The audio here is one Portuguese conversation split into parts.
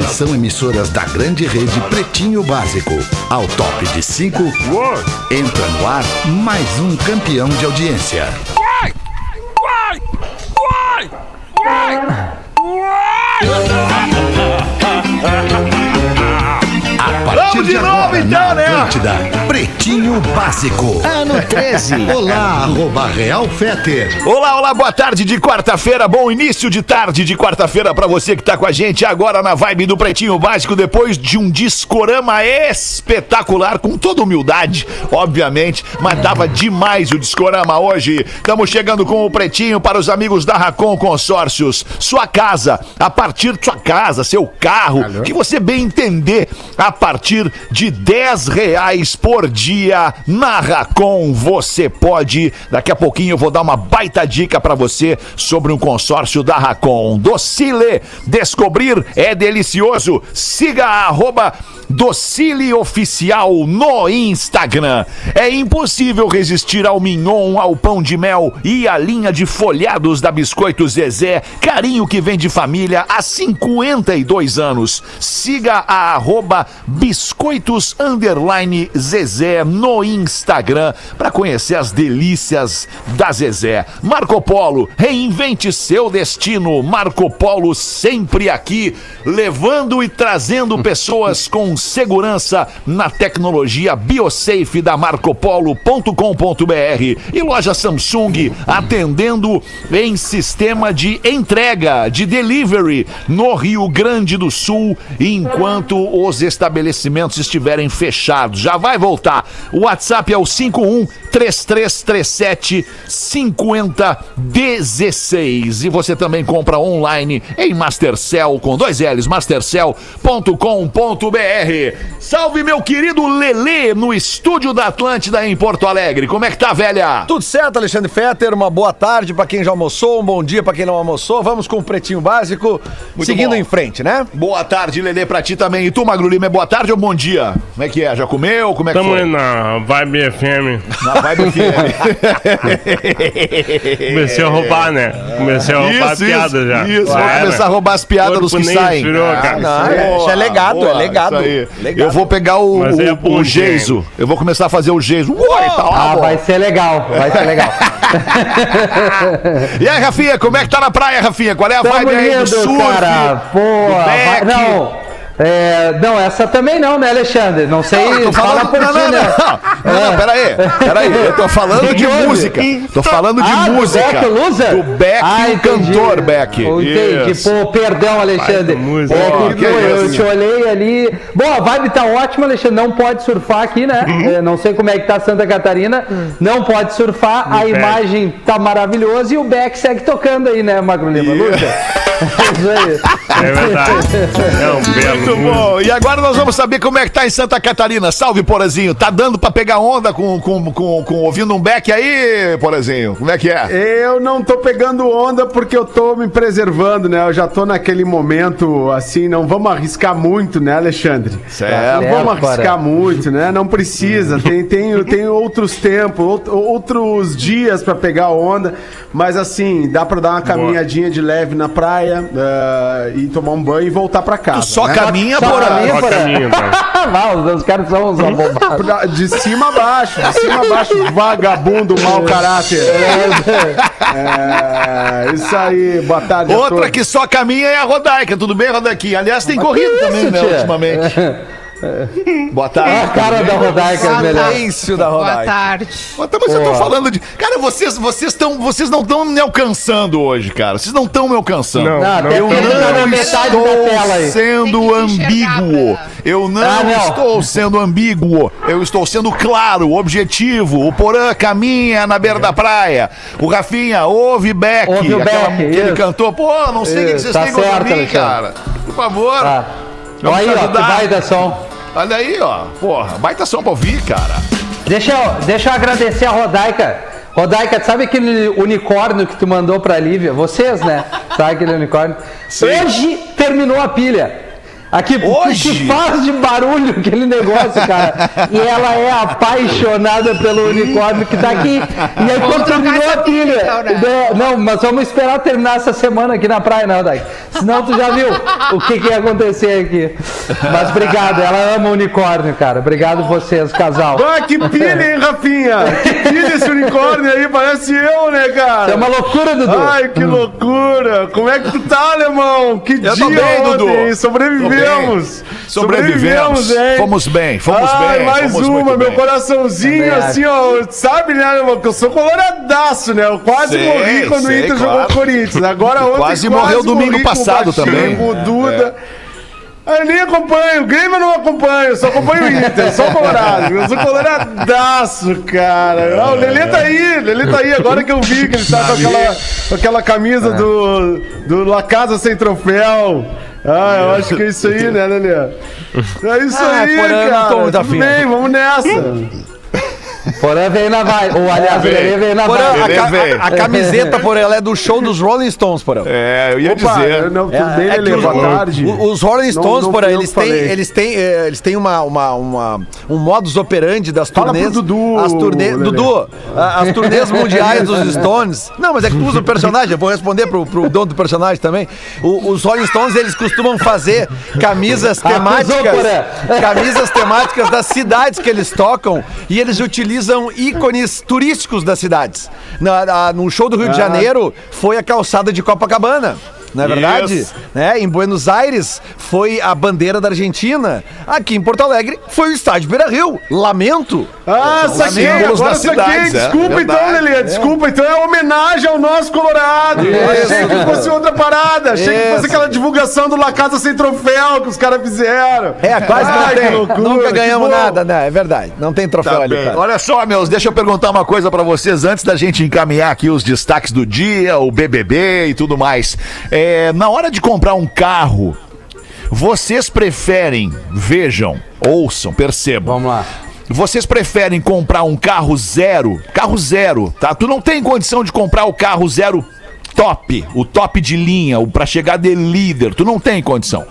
Atenção, emissoras da grande rede Pretinho Básico. Ao top de 5, entra no ar mais um campeão de audiência. Vai! Vai! Vai! Vai! A partir Vamos de novo, agora, na né? Atlântida, Pretinho Básico. Ano 13. Olá, arroba Real Feter. Olá, olá, boa tarde de quarta-feira, bom início de tarde de quarta-feira pra você que tá com a gente agora na vibe do Pretinho Básico, depois de um discorama espetacular, com toda humildade, obviamente, mas tava demais o discorama hoje. Estamos chegando com o Pretinho para os amigos da Racon Consórcios. Sua casa, a partir de sua casa, seu carro, que você bem entender, a partir de 10 reais por dia na Racon você pode. Daqui a pouquinho eu vou dar uma baita dica pra você sobre um consórcio da Racon. Docile, descobrir é delicioso. Siga a arroba Docile Oficial no Instagram. É impossível resistir ao mignon, ao pão de mel e à linha de folhados da Biscoito Zezé. Carinho que vem de família há 52 anos. Siga a arroba Biscoitos Underline Zezé no Instagram para conhecer as delícias da Zezé. Marco Polo, reinvente seu destino. Marco Polo sempre aqui, levando e trazendo pessoas com segurança na tecnologia BioSafe da marcopolo.com.br e loja Samsung atendendo em sistema de entrega, de delivery no Rio Grande do Sul, enquanto os estabelecimentos estiverem fechados. Já vai voltar. O WhatsApp é o 51 3337 5016. E você também compra online em Mastercell com dois L's, mastercell.com.br. Salve meu querido Lelê no estúdio da Atlântida em Porto Alegre. Como é que tá, velha? Tudo certo, Alexandre Fetter? Uma boa tarde pra quem já almoçou, um bom dia pra quem não almoçou. Vamos com o pretinho básico, seguindo bom. em frente, né? Boa tarde, Lelê, pra ti também. E tu, Magro Lima, é boa tarde ou bom dia? Como é que é? Já comeu? Como é que Tamo foi? aí na Vibe FM. Na vibe FM. Comecei a roubar, né? Comecei a roubar Isso, piada isso, já. Isso, vou começar a roubar as piadas Corpo dos que saem. cara. não, é, isso é legado, é legado. isso aí. Legado. Eu vou pegar o, Mas é o, o Geiso. Eu vou começar a fazer o Geiso. Tá lá, Ah, vai ser legal, vai ser legal. E aí, Rafinha, como é que tá na praia, Rafinha? Qual é a Tamo vibe aí do lindo, surf? cara. Pô, vai- não. É, não, essa também não, né, Alexandre? Não sei, Não, eu tô fala falando. por Não, ti, não, né? não. Não, não, peraí. Peraí. Eu tô falando de música. Tô falando de ah, música. Do Beck Loser? Do Beck ah, o cantor Beck. Entendi. Isso. Pô, perdão, Alexandre. Música. É Pô, que, que pô, eu isso. te olhei ali. Bom, a vibe tá ótima, Alexandre. Não pode surfar aqui, né? Uhum. É, não sei como é que tá Santa Catarina. Não pode surfar. a pede. imagem tá maravilhosa e o Beck segue tocando aí, né, Magro Lima? Luta. É isso aí. É verdade. É um belo Muito bom. E agora nós vamos saber como é que tá em Santa Catarina. Salve, Porazinho. Tá dando pra pegar onda com, com, com, com ouvindo um Beck aí, Porazinho? Como é que é? Eu não tô pegando onda porque eu tô me preservando, né? Eu já tô naquele momento assim, não vamos arriscar muito, né, Alexandre? Certo. Não vamos arriscar muito, né? Não precisa. Tem, tem, tem outros tempos, out- outros dias pra pegar onda. Mas assim, dá pra dar uma caminhadinha de leve na praia eh, e tomar um banho e voltar pra casa. Tu só né? caminha, Só caminha, Só Porã. caminho, pai. Ah, os, caras são uns abobados. Pra- De cima a baixo, de cima a baixo, vagabundo, mau caráter. É, isso aí, boa tarde. Outra que só caminha é a Rodaica. Tudo bem, Rodaiquinha? Aliás, tem corrido que também, isso, né, tia? ultimamente. Boa A tarde. cara da Rodaica é melhor. Silêncio da Boa rodada. tarde. Mas tá, mas eu tô falando de. Cara, vocês, vocês, tão, vocês não estão me alcançando hoje, cara. Vocês não estão me alcançando. Não, Não, até não, aí. sendo ambíguo. Eu não, Ah, não. estou sendo ambíguo. Eu estou sendo claro, objetivo. O Porã caminha na beira da praia. O Rafinha ouve Beck. Ouve o aquela Beck, que ele cantou. Pô, não sei o que vocês tá têm contra certo, mim, cara. Por favor. Tá. Vamos Olha aí, ó, que baita som. Olha aí, ó. Porra, baita som pra ouvir, cara. Deixa eu, deixa eu agradecer a Rodaica. Rodaica, sabe aquele unicórnio que tu mandou pra Lívia? Vocês, né? Sabe aquele unicórnio? Hoje terminou a pilha. Aqui, Hoje? que faz de barulho aquele negócio, cara? E ela é apaixonada pelo unicórnio que tá aqui. E aí, quando terminou a pilha. pilha, então, né? né? Não, mas vamos esperar terminar essa semana aqui na praia, não, Rodaica. Senão tu já viu o que, que ia acontecer aqui. Mas obrigado, ela ama o unicórnio, cara. Obrigado vocês, casal. Ah, que pilha, hein, Rafinha? Que pilha esse unicórnio aí, parece eu, né, cara? É uma loucura, Dudu. Ai, que loucura! Como é que tu tá, alemão? Que Eu dia tô bem, ontem, Dudu. hein? Sobrevivemos! Sobrevivemos. hein? Fomos bem, fomos Ai, bem. mais fomos uma, meu bem. coraçãozinho, Também assim, ó, sabe, né, alemão? Que eu sou coloradaço, né? Eu quase Sei, morri quando sei, o Inter claro. jogou o Corinthians. Agora ontem Quase morreu domingo morri com o passado Baixinho, também. Com o Duda. Ah, Eu nem acompanho, o Grêmio eu não acompanho, só acompanho o Inter, só o Colorado. Eu sou coloradaço, cara. Ah, o Lelê tá aí, o Lelê tá aí, agora que eu vi que ele tá com aquela, com aquela camisa do, do La Casa Sem Troféu. Ah, eu acho que é isso aí, né, Lelê? É isso Ah, aí, cara. Tudo afim. bem, vamos nessa. Porã veio na vibe. Ou, aliás, o Veio. Lelê veio na Porã, vibe. a, a- a camiseta, por ela é do show dos Rolling Stones, Porã. É, eu ia Opa, dizer. eu não, tudo É, bem, é que Lelê, os- boa tarde. Os Rolling Stones, não eu eles têm, eles têm, eh, eles têm uma, uma, uma- um modus operandi das Fala turnês. pro Dudu, as turnês, Lelê. Dudu, as turnês mundiais dos Stones. Não, mas é que tu usa o personagem, eu vou responder pro, pro dono do personagem também. O- os Rolling Stones, eles costumam fazer camisas temáticas, Porã. camisas temáticas das cidades que eles tocam e eles utilizam ícones turísticos das cidades. Na, na- no show do Rio de Janeiro foi a calçada de Copacabana. Não é verdade? Isso. né? Em Buenos Aires foi a bandeira da Argentina. Aqui em Porto Alegre foi o estádio Beira Rio. Lamento. Ah, saquei, agora saquei. é, Desculpa então, verdade. Lelê. Desculpa, então é homenagem ao nosso Colorado. Eu achei que fosse outra parada. Achei que fosse Isso. aquela divulgação do La Casa Sem Troféu que os caras fizeram. É, quase Ai, não que tem. loucura, Nunca ganhamos nada, né? É verdade. Não tem troféu Tá ali, bem. cara. Olha só, meus, deixa eu perguntar uma coisa pra vocês antes da gente encaminhar aqui os destaques do dia, o BBB e tudo mais. É, na hora de comprar um carro, vocês preferem, vejam, ouçam, percebam. Vamos lá. Vocês preferem comprar um carro zero, carro zero, tá? Tu não tem condição de comprar o carro zero top, o top de linha, o para chegar de líder, tu não tem condição.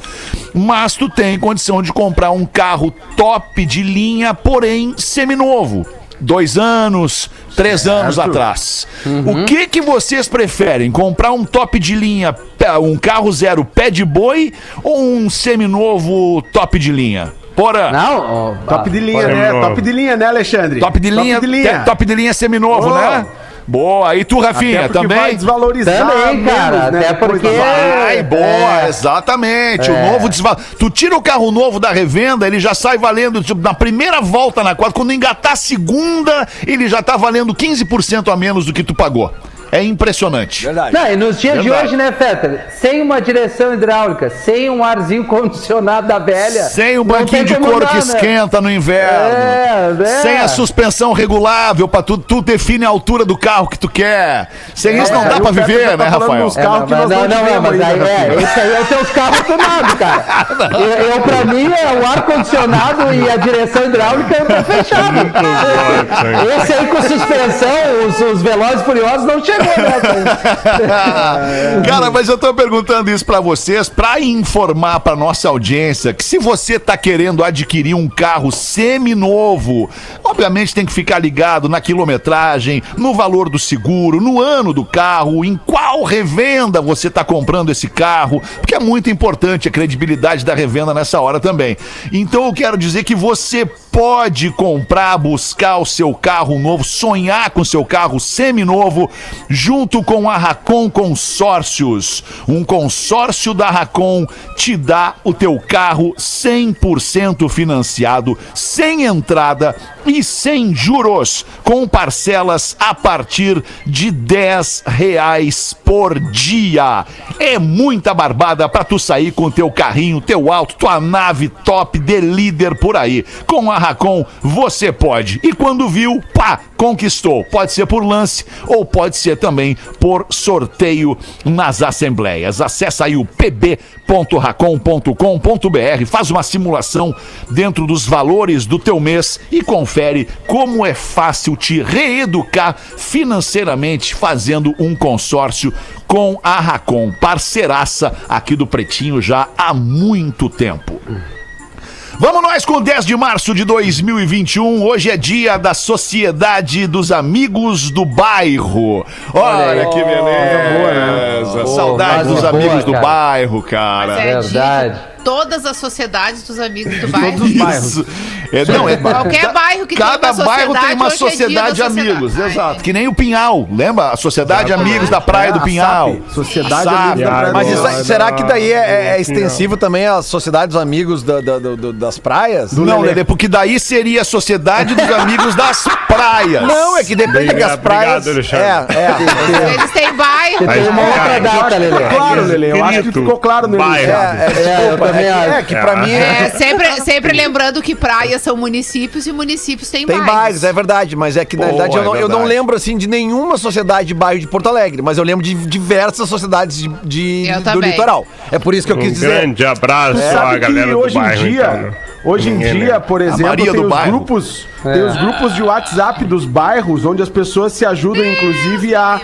Mas tu tem condição de comprar um carro top de linha, porém seminovo. Dois anos, três anos atrás. O que que vocês preferem? Comprar um top de linha, um carro zero pé de boi ou um seminovo top de linha? Porã. Não? ó, Top de linha, né? Top de linha, né, Alexandre? Top de linha, Top de linha. te- top de linha seminovo, Oh. né? Boa. E tu, Rafinha, também? vai desvalorizar Também, cara, menos, né, até porque- Vai, boa, É. exatamente. O novo desval... Tu tira o carro novo da revenda, ele já sai valendo, tipo, na primeira volta na quadra, quando engatar a segunda, ele já tá valendo 15% a menos do que tu pagou. É impressionante. Verdade. Não, e nos dias Verdade. de hoje, né, Fetter? Sem uma direção hidráulica, sem um arzinho condicionado da velha. Sem o não banquinho de couro que né? esquenta no inverno. É, é. Sem a suspensão regulável pra tu, tu define a altura do carro que tu quer. Sem isso não dá Pepe viver, tá né, Rafael? nos É, carro não, que nós não, não não, mas aí, ainda, é, esse aí é os teus carros tunados, cara. Eu, eu, pra mim, é o ar-condicionado e a direção hidráulica eu tô fechado. Esse aí com suspensão, os, os Velozes Furiosos não chegou, né? Cara, mas eu tô perguntando isso pra vocês pra informar pra nossa audiência que se você tá querendo adquirir um carro seminovo, obviamente tem que ficar ligado na quilometragem, no valor do seguro, no ano do carro, em qual revenda você tá comprando esse carro, porque é muito importante a credibilidade da revenda nessa hora também. Então eu quero dizer que você pode comprar, buscar o seu carro novo, sonhar com seu carro seminovo, junto com a Racon Consórcios. Um consórcio da Racon te dá o teu carro 100% financiado, sem entrada e sem juros, com parcelas a partir de 10 reais por dia. É muita barbada pra tu sair com teu carrinho, teu auto, tua nave top de líder por aí. Com a Racon você pode. E quando viu, pá, conquistou. Pode ser por lance ou pode ser também por sorteio nas assembleias. Acesse aí o pb.racon.com.br, faz uma simulação dentro dos valores do teu mês e confere como é fácil te reeducar financeiramente fazendo um consórcio com a Racon, parceiraça aqui do Pretinho já há muito tempo. Vamos nós com 10 de março de 2021. Hoje é dia da Sociedade dos Amigos do Bairro. Olha, aí. que beleza. Boa, Saudade né? dos Boa, amigos do cara. bairro, cara. Mas é Verdade. De todas as sociedades dos amigos do bairro. Isso. É, não, é, Qualquer bairro que Cada tem uma bairro tem uma sociedade, é sociedade de sociedade. amigos, Ai, exato. é. Que nem o Pinhal, lembra? A Sociedade Amigos da Praia É, do a Pinhal. SAP, Sociedade SAP. Amigos da Praia do Mas será que daí é, é extensivo também às sociedades dos amigos da- da- do- do- das praias? Não, Lelê, porque daí seria a Sociedade dos Amigos das Praias. Não, é que depende das praias. obrigado, é, Alexandre. é. Eles têm bairro. Tem uma outra data, Lelê. Claro, Lelê. Eu acho que ficou claro no bairro. enunciado. É, é, É, também é, acho. é que pra mim é, É, sempre, sempre lembrando que praias são municípios e municípios têm, tem bairros, é verdade, mas é que na Pô, verdade, eu, é não, eu não lembro assim de nenhuma sociedade de bairro de Porto Alegre, mas eu lembro de diversas sociedades de, de- Eu do também. litoral. É por isso que eu Um quis dizer. grande abraço à Sabe galera que do hoje em bairro, dia, então, né? hoje em Ninguém dia, lembra. por exemplo, Maria tem do os bairro. grupos, tem os grupos de WhatsApp dos bairros onde as pessoas se ajudam inclusive a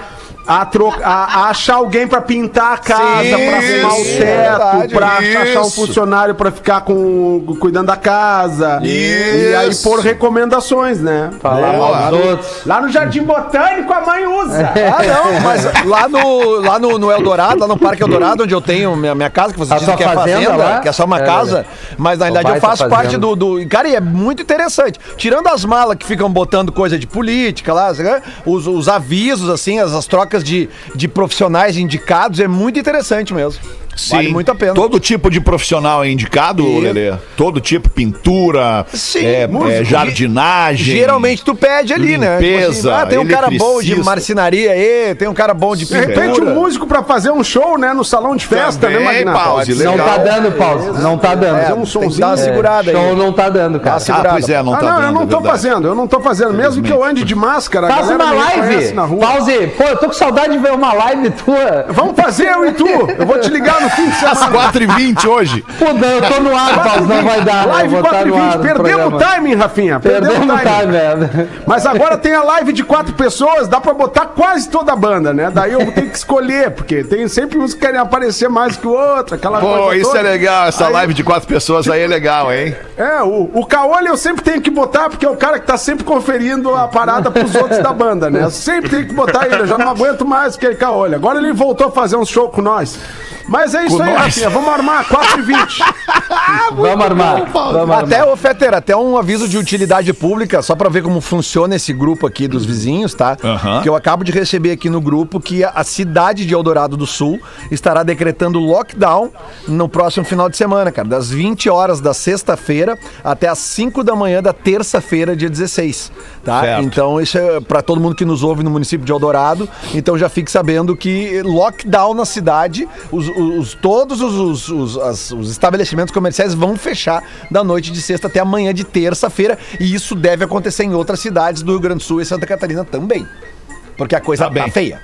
a, tro- a- a achar alguém pra pintar a casa, pra arrumar o isso, teto, pra achar um isso. funcionário pra ficar com, cuidando da casa. E aí Isso. por recomendações, né? Falar É, mal lá, dos no, outros. lá no Jardim Botânico a mãe usa. Ah, não, mas lá no, lá no, no Eldorado, lá no Parque Eldorado, onde eu tenho minha, minha casa, que vocês A dizem que é fazenda fazenda, lá? que é só uma É, casa, é. mas na realidade eu faço parte do, do. Cara, e é muito interessante. Tirando as malas que ficam botando coisa de política lá, né, os, os avisos, assim, as, as trocas de, de profissionais indicados, é muito interessante mesmo. Vale muito a pena. Todo tipo de profissional é indicado, E- Lelê? Todo tipo, pintura, Sim, é, é, jardinagem. Geralmente tu pede ali, né? Limpeza, ah, tem um cara bom de marcenaria aí, tem um cara bom de De repente pintura. um músico pra fazer um show, né, no salão de festa, Também, né, Magnata? pause, Não legal. tá dando pausa. Não tá dando. É, um dar uma segurada aí. Show não tá dando, cara. Dá uma Ah, pois é, não ah, tá não, dando, eu não é tô verdade. fazendo, eu não tô fazendo. Mesmo que eu ande de máscara, Faz uma live. na rua. Pause. Pô, eu tô com saudade de ver uma live tua. Vamos fazer eu e tu. Eu vou te ligar no fim de Às semana. 4h20 hoje. Pô, não, eu tô no ar, Pause. Não vai dar. Live eu vou estar 4 e no ar 20. no Perdemos o timing, Rafinha. Perdemos o timing. time, velho. Mas agora tem a live de quatro pessoas, dá pra botar quase toda a banda, né? Daí eu ter que escolher, porque tem sempre uns que querem aparecer mais que o outro, aquela Pô, coisa isso toda. é legal. Essa Aí- live de quatro pessoas aí é legal, hein? É, o, o Caolho eu sempre tenho que botar, porque é o cara que tá sempre conferindo a parada pros outros da banda, né? Eu sempre tenho que botar ele, eu já não aguento mais aquele Caolho. Agora ele voltou a fazer um show com nós. Mas é isso Com aí. Rafinha, vamos armar 4 e 20 Vamos armar. Vamos Até, armar. ô Fetter, até um aviso de utilidade pública, só pra ver como funciona esse grupo aqui dos vizinhos, tá? Que eu acabo de receber aqui no grupo que a, a cidade de Eldorado do Sul estará decretando lockdown no próximo final de semana, cara. Das 20 horas da sexta-feira até as 5 da manhã da terça-feira, dia 16, tá? Certo. Então, isso é pra todo mundo que nos ouve no município de Eldorado. Então, já fique sabendo que lockdown na cidade, os, os- todos os, os- os- as- os estabelecimentos comerciais vão fechar da noite de sexta até amanhã de terça-feira. E isso deve acontecer em outras cidades do Rio Grande do Sul e Santa Catarina também. Porque a coisa Tá tá, bem. feia.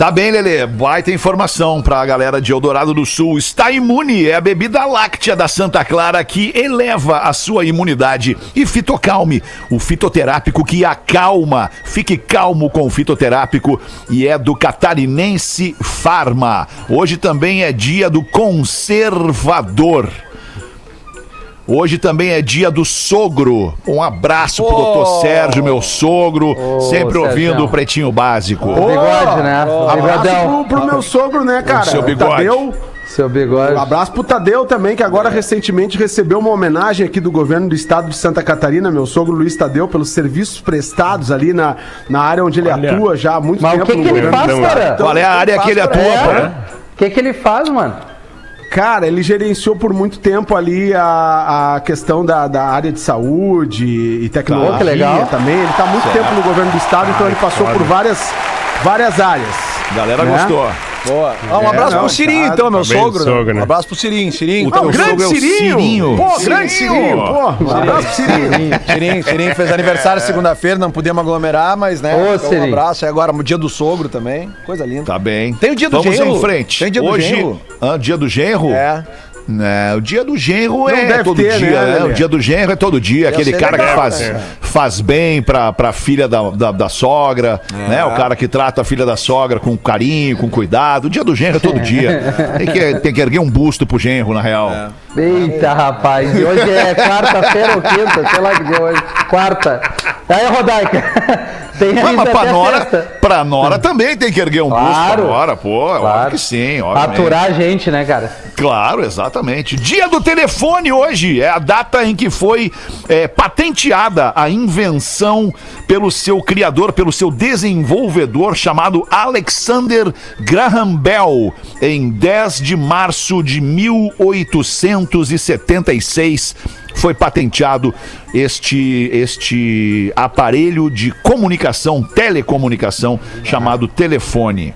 Tá bem, Lelê. Baita informação pra galera de Eldorado do Sul. Está imune é a bebida láctea da Santa Clara que eleva a sua imunidade. E Fitocalme, o fitoterápico que acalma. Fique calmo com o fitoterápico e é do Catarinense Farma. Hoje também é dia do conservador. Hoje também é dia do sogro. Um abraço pro doutor Sérgio, meu sogro, sempre Sérgio. ouvindo o Pretinho Básico. O bigode, né? O Abraço pro, pro meu sogro, né, cara? seu O bigode. Tadeu. Seu bigode. Um abraço pro Tadeu também, que agora recentemente recebeu uma homenagem aqui do governo do estado de Santa Catarina, meu sogro Luiz Tadeu, pelos serviços prestados ali na, na área onde ele Olha. atua já há muito Mas o tempo que, no que ele governo. faz, cara? Qual é a área que ele atua, É. O que, que ele faz, mano? Cara, ele gerenciou por muito tempo ali a, a questão da, da área de saúde e tecnologia legal. também. Ele tá há muito tempo no governo do estado, então ele passou por várias, várias áreas. Galera Né? gostou. Boa. Ah, um É, abraço não, pro Cirinho, tá- então, meu tá bem sogro. sogro, né? né? Um abraço pro Cirinho. Cirinho. O teu Ô, grande sogro é o Cirinho! Cirinho. Pô, grande Cirinho! Pô, um abraço pro. Cirinho, Cirinho, Cirinho fez aniversário segunda-feira, não podíamos aglomerar, mas né. Ô, então, um abraço. E agora, o dia do sogro também. Coisa linda. Tá bem. Tem o dia do Vamos genro. em frente. Tem dia do Hoje, genro. Ah, dia do genro? É. né, o dia do genro é deve todo ter, dia, né, né? O dia do genro é todo dia. Aquele ser cara que legal, faz, né? faz bem pra, pra filha da, da, da sogra, né? O cara que trata a filha da sogra com carinho, com cuidado. O dia do genro é todo dia. Tem que, tem que erguer um busto pro genro, na real. Eita, rapaz. E hoje é quarta-feira ou quinta, sei lá que dia é hoje. Quarta. Aí, Rodaica. Tem Mas, mas pra Nora, pra Nora também tem que erguer um busto Claro. pra Nora, pô. Óbvio Claro. que sim, obviamente. Aturar a gente, né, cara? Claro, exatamente. Dia do telefone hoje é a data em que foi é, patenteada a invenção pelo seu criador, pelo seu desenvolvedor chamado Alexander Graham Bell, em 10 de março de 1876. Foi patenteado este, este aparelho de comunicação, telecomunicação, chamado telefone.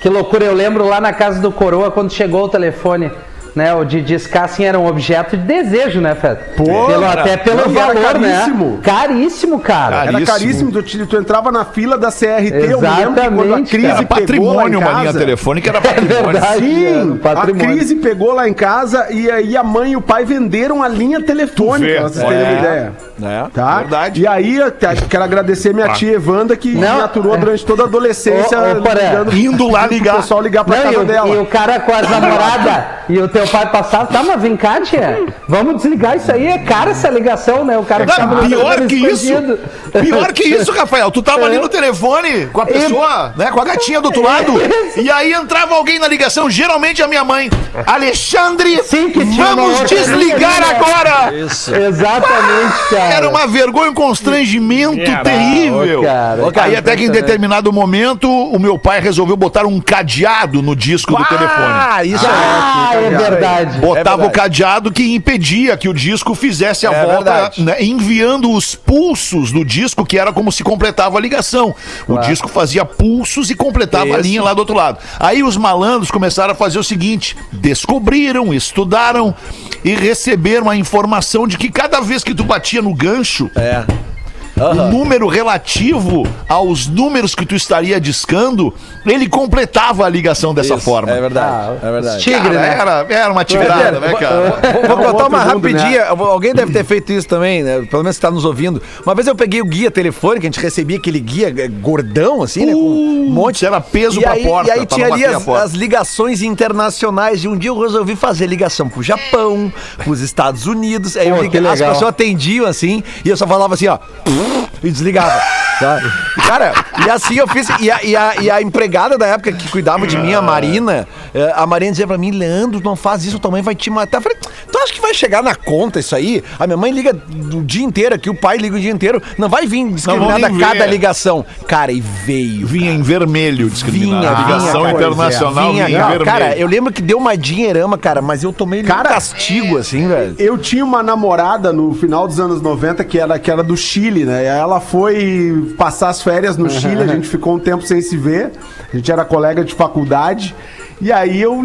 Que loucura, eu lembro lá na casa do Coroa quando chegou o telefone. Né, o de discar assim era um objeto de desejo, né, Fed? Pô, pelo, cara, até pelo e valor, caríssimo. né? Caríssimo, cara. Cara, Era Caríssimo. caríssimo, tu, te- tu entrava na fila da CRT, eu me lembro que quando a Exatamente, crise cara. Pegou lá em patrimônio uma linha casa, telefônica, era É patrimônio. verdade. Sim, era um a patrimônio. crise pegou lá em casa e aí a mãe e o pai venderam a linha telefônica, vê, pra vocês terem é. uma ideia. É. Tá? Verdade. E aí, eu quero agradecer minha tia Evanda que Não, me aturou é. durante toda a adolescência, Ô, ô, ligando- Indo lá ligar. pessoal ligar pra Não, e, casa o, dela. e o cara com as namoradas e o teu pai passava, tá, mas vem cá, tia, vamos desligar isso aí, é cara essa ligação, né? O cara ficava Não, no pior telefone que isso, escondido. pior que isso, Rafael. Tu tava É. ali no telefone com a pessoa, né, com a gatinha do outro lado, e aí entrava alguém na ligação, geralmente a minha mãe. Alexandre, Sim, que tinha uma vamos desligar agora! Exatamente, cara. Era uma vergonha, um constrangimento terrível. ô, cara. Ô, cara, aí até que em determinado momento, o meu pai resolveu botar um cadeado no disco do telefone. Ah, isso Ah, é. é verdade. Botava É o cadeado que impedia que o disco fizesse a É volta, verdade. né, enviando os pulsos do disco, que era como se completava a ligação. O disco fazia pulsos e completava a linha lá do outro lado. Aí os malandros começaram a fazer o seguinte: descobriram, estudaram e receberam a informação de que cada vez que tu batia no gancho, É. o número relativo aos números que tu estaria discando, ele completava a ligação dessa Isso, forma. É verdade. É verdade. Tigre, Cara, né? era, era uma atividade, né, cara? Vou contar uma mundo, rapidinha. Eu vou- Alguém deve ter feito isso também, né? Pelo menos você tá nos ouvindo. Uma vez eu peguei o guia telefônico, a gente recebia aquele guia eh, gordão, assim, né? Com um monte. Era peso E pra aí, porta. e aí tinha ali as, as ligações internacionais. E um dia eu resolvi fazer ligação pro Japão, pros Estados Unidos. Aí eu Pô, liguei- que as pessoas atendiam assim, e eu só falava assim, ó. E desligava. tá? E, Cara, e assim eu fiz. E a, e, a, e a empregada da época que cuidava de mim, a Marina, eh, a Marina dizia pra mim, Leandro, não faz isso, tua mãe vai te matar. Eu falei, tu acha que vai chegar na conta isso aí? A minha mãe liga o dia inteiro aqui, o pai liga o dia inteiro, não vai vir discriminada cada ver. ligação. Cara, e veio. Vinha em vermelho discriminado. Vinha, ligação vinha, cara. internacional Vinha, vinha, em vermelho. cara, eu lembro que deu uma dinheirama, cara, mas eu tomei um Cara, castigo, assim, velho. Eu tinha uma namorada no final dos anos 90 que era, que era do Chile, né? E Ela foi passar as férias no Chile, a gente ficou um tempo sem se ver. A gente era colega de faculdade. E aí eu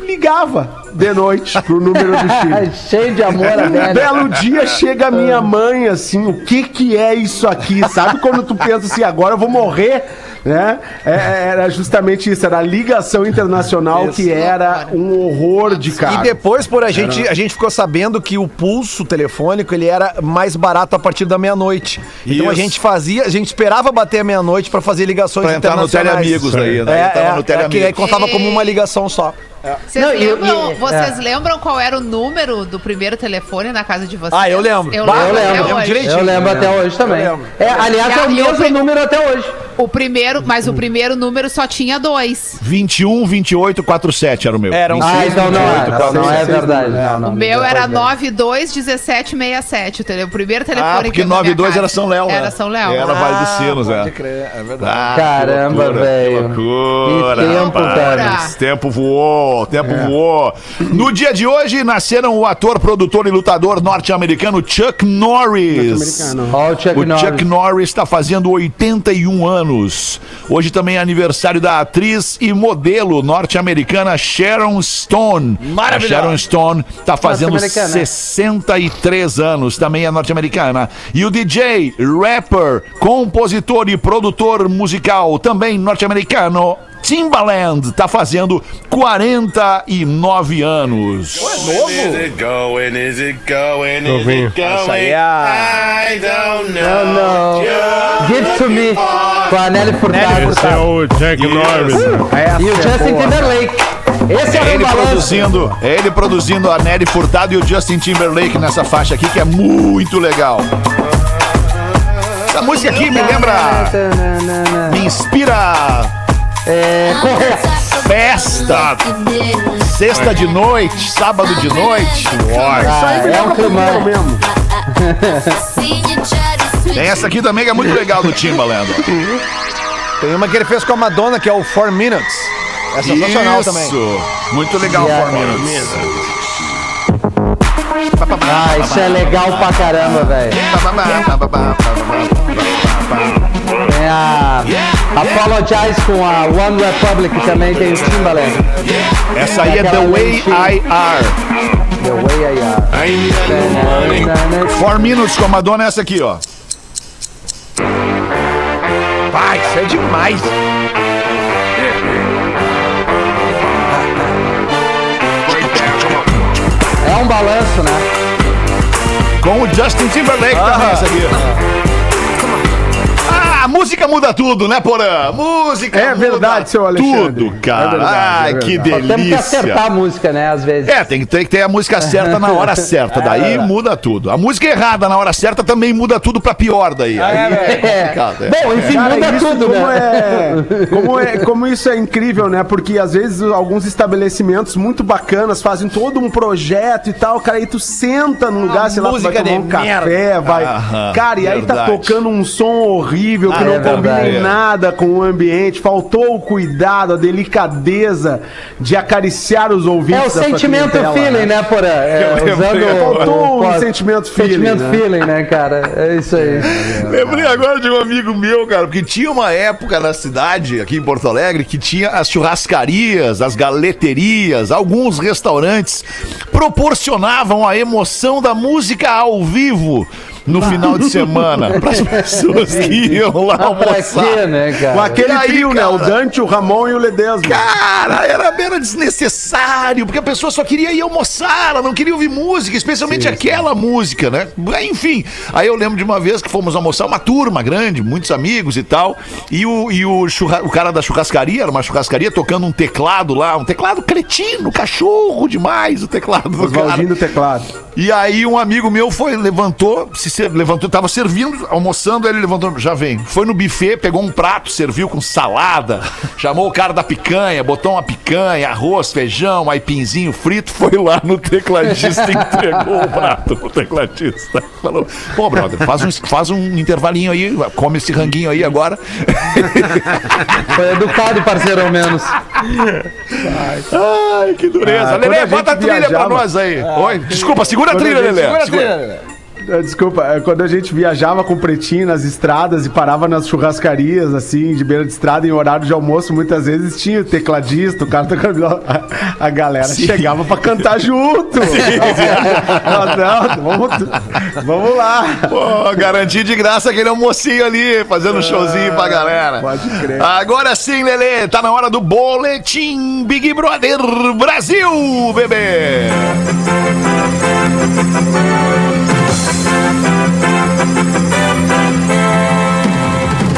ligava de noite pro número do Chile. Cheio de amor, Um velha. belo dia chega a minha mãe assim, o que que é isso aqui? Sabe quando tu pensa assim, agora eu vou morrer? Né? É, é, era justamente isso, era a ligação internacional que era um horror de E cara. depois, por a gente, a gente ficou sabendo que o pulso telefônico ele era mais barato a partir da meia-noite. Então a Isso. gente fazia, a gente esperava bater a meia-noite pra fazer ligações Pra entrar no internacionais. Teleamigos daí, né? É, é, no é, que aí Teleamigos. contava como uma ligação só. Vocês, Não, lembram, e- vocês é. lembram qual era o número do primeiro telefone na casa de vocês? Ah, eu lembro. Eu Bah, lembro, Eu até lembro. Eu lembro até hoje também. Eu lembro. É, aliás, é o eu mesmo número até hoje. O primeiro, mas o primeiro número só tinha dois. 21, 28, 47 era o meu. Eram Ah, seis, então não, 28, é, não, não é seis, verdade. é. Não, não, O meu não era pode ser. 921767, entendeu? O primeiro telefone Ah, que porque eu na minha 92 era. São Léo, né? Era São Léo. Era Vale dos Sinos, pode é. crer, é verdade. Ah, Caramba, velho. Que loucura. Que tempo, cara. Tempo voou, o tempo voou. No dia de hoje, nasceram o ator, produtor e lutador norte-americano Chuck Norris. Ó, o Chuck o Norris. Chuck Norris está fazendo 81 anos. Hoje também é aniversário da atriz e modelo norte-americana Sharon Stone. Maravilhosa. A Sharon Stone está fazendo Norte-americana. 63 anos, também é norte-americana. E o DJ, rapper, compositor e produtor musical, também norte-americano, Timbaland tá fazendo 49 anos. Novinho. Essa aí é a... Não, não. Give to me. Com a Nelly Furtado. Esse é o Jack Norris. E o Justin Timberlake. Esse é o Ele produzindo, é ele produzindo a Nelly Furtado e o Justin Timberlake nessa faixa aqui, que é muito legal. Essa música aqui me lembra. Me inspira É, correto. festa. Sexta de noite, sábado de noite. Ah, é um climão. mesmo. Tem essa aqui também que é muito legal do Timbaland. Tem uma que ele fez com a Madonna, que é o Four Minutes. É sensacional Isso. também. Muito legal, Yeah. Four Minutes. Ah, isso é legal pra caramba, velho. Tem a Apologize com a One Republic também tem o Timbaland. Essa aí é The Way I Are. The Way I Are. Four Minutes com a Madonna é essa aqui, ó. Vai, isso é demais. É um balanço, né? Com o Justin Timberlake também, essa aqui. Ah, música muda tudo, né, Porã? Música É muda verdade, seu Alexandre. Tudo, cara. É verdade, Ai, é que verdade. Só temos que acertar delícia. a música, né? Às vezes. É, tem, que ter a música certa na hora certa. Daí muda tudo. A música errada na hora certa também muda tudo pra pior daí. Aí é complicado. é. Bom, enfim, Cara, muda isso tudo, como, né? é, como, é, como isso é incrível, né? Porque às vezes alguns estabelecimentos muito bacanas fazem todo um projeto e tal, cara, aí tu senta num lugar, sei lá, tu vai tomar um café, vai. Aham, cara, e aí tá tocando um som horrível que Ah, não é combina verdade. em nada com o ambiente, faltou o cuidado, a delicadeza de acariciar os É ouvintes. o da sua sentimento clientela, feeling, né, Porã? É, Eu usando o- Faltou o- um sentimento feeling, Sentimento né? feeling, né, cara? É isso aí. Lembrei agora de um amigo meu, cara, porque tinha uma época na cidade, aqui em Porto Alegre, que tinha as churrascarias, as galeterias, alguns restaurantes proporcionavam a emoção da música ao vivo no final de semana para as pessoas que iam lá Ah, almoçar. quê, né, cara? Com aquele aí, trio, né? O cara? Dante, o Ramon e o Ledesma. Cara, era bem desnecessário, porque a pessoa só queria ir almoçar, ela não queria ouvir música, especialmente aquela música, né? Enfim, aí eu lembro de uma vez que fomos almoçar, uma turma grande, muitos amigos e tal, e o, e o, churra- o cara da churrascaria, era uma churrascaria, tocando um teclado lá, um teclado cretino, cachorro demais o teclado do cara. Oswaldinho do teclado. E aí um amigo meu foi, levantou, se levantou, tava servindo, almoçando, ele levantou, já vem. Foi no buffet, pegou um prato, serviu com salada, chamou o cara da picanha, botou uma picanha, arroz, feijão, aipinzinho frito, foi lá no tecladista e entregou o prato pro tecladista. Falou, pô, brother, faz um, faz um intervalinho aí, come esse ranguinho aí agora. Foi educado, parceiro, ao menos. Ai, que dureza. Ah, a bota a trilha pra viajava- nós aí. Oi, desculpa, segura a trilha, Lelê. Segura a trilha, Lelê. Eh, Desculpa, eh, quando a gente viajava com o pretinho nas estradas e parava nas churrascarias, assim, de beira de estrada, em horário de almoço, muitas vezes tinha o tecladista, o cara tocando a, a galera chegava pra cantar junto. Não, não, vamos, vamos lá. Pô, garanti de graça aquele almocinho ali, fazendo um showzinho pra galera. pode crer. Agora sim, Lelê, tá na hora do Boletim Big Brother Brasil, bebê.